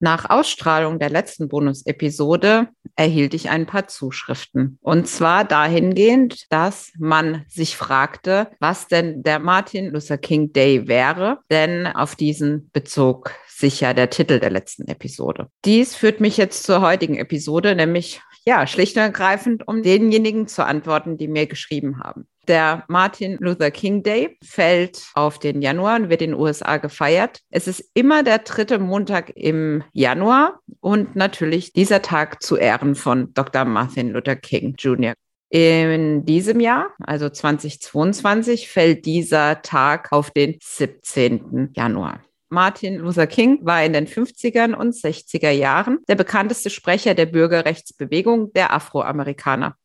Nach Ausstrahlung der letzten Bonus-Episode erhielt ich ein paar Zuschriften. Und zwar dahingehend, dass man sich fragte, was denn der Martin Luther King Day wäre, denn auf diesen bezog sich ja der Titel der letzten Episode. Dies führt mich jetzt zur heutigen Episode, nämlich ja, schlicht und ergreifend, um denjenigen zu antworten, die mir geschrieben haben. Der Martin Luther King Day fällt auf den Januar und wird in den USA gefeiert. Es ist immer der dritte Montag im Januar und natürlich dieser Tag zu Ehren von Dr. Martin Luther King Jr. In diesem Jahr, also 2022, fällt dieser Tag auf den 17. Januar. Martin Luther King war in den 50er und 60er Jahren der bekannteste Sprecher der Bürgerrechtsbewegung der Afroamerikaner.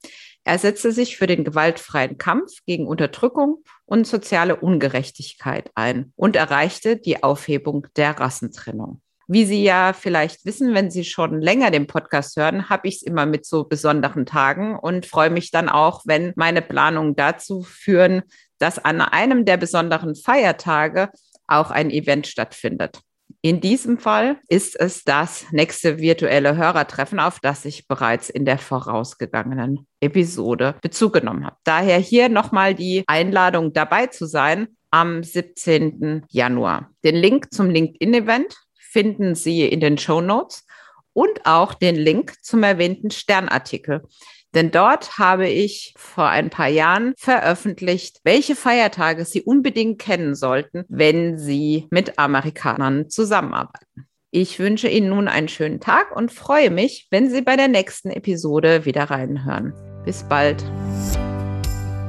Er setzte sich für den gewaltfreien Kampf gegen Unterdrückung und soziale Ungerechtigkeit ein und erreichte die Aufhebung der Rassentrennung. Wie Sie ja vielleicht wissen, wenn Sie schon länger den Podcast hören, habe ich es immer mit so besonderen Tagen und freue mich dann auch, wenn meine Planungen dazu führen, dass an einem der besonderen Feiertage auch ein Event stattfindet. In diesem Fall ist es das nächste virtuelle Hörertreffen, auf das ich bereits in der vorausgegangenen Episode Bezug genommen habe. Daher hier nochmal die Einladung dabei zu sein am 17. Januar. Den Link zum LinkedIn-Event finden Sie in den Show Notes und auch den Link zum erwähnten Sternartikel. Denn dort habe ich vor ein paar Jahren veröffentlicht, welche Feiertage Sie unbedingt kennen sollten, wenn Sie mit Amerikanern zusammenarbeiten. Ich wünsche Ihnen nun einen schönen Tag und freue mich, wenn Sie bei der nächsten Episode wieder reinhören. Bis bald.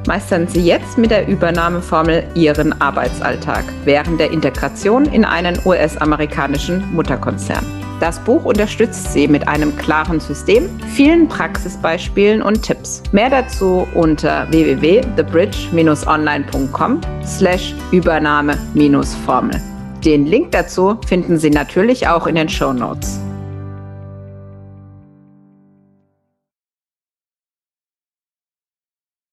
Meistern Sie jetzt mit der Übernahmeformel Ihren Arbeitsalltag während der Integration in einen US-amerikanischen Mutterkonzern. Das Buch unterstützt Sie mit einem klaren System, vielen Praxisbeispielen und Tipps. Mehr dazu unter www.thebridge-online.com slash Übernahme-Formel. Den Link dazu finden Sie natürlich auch in den Show Notes.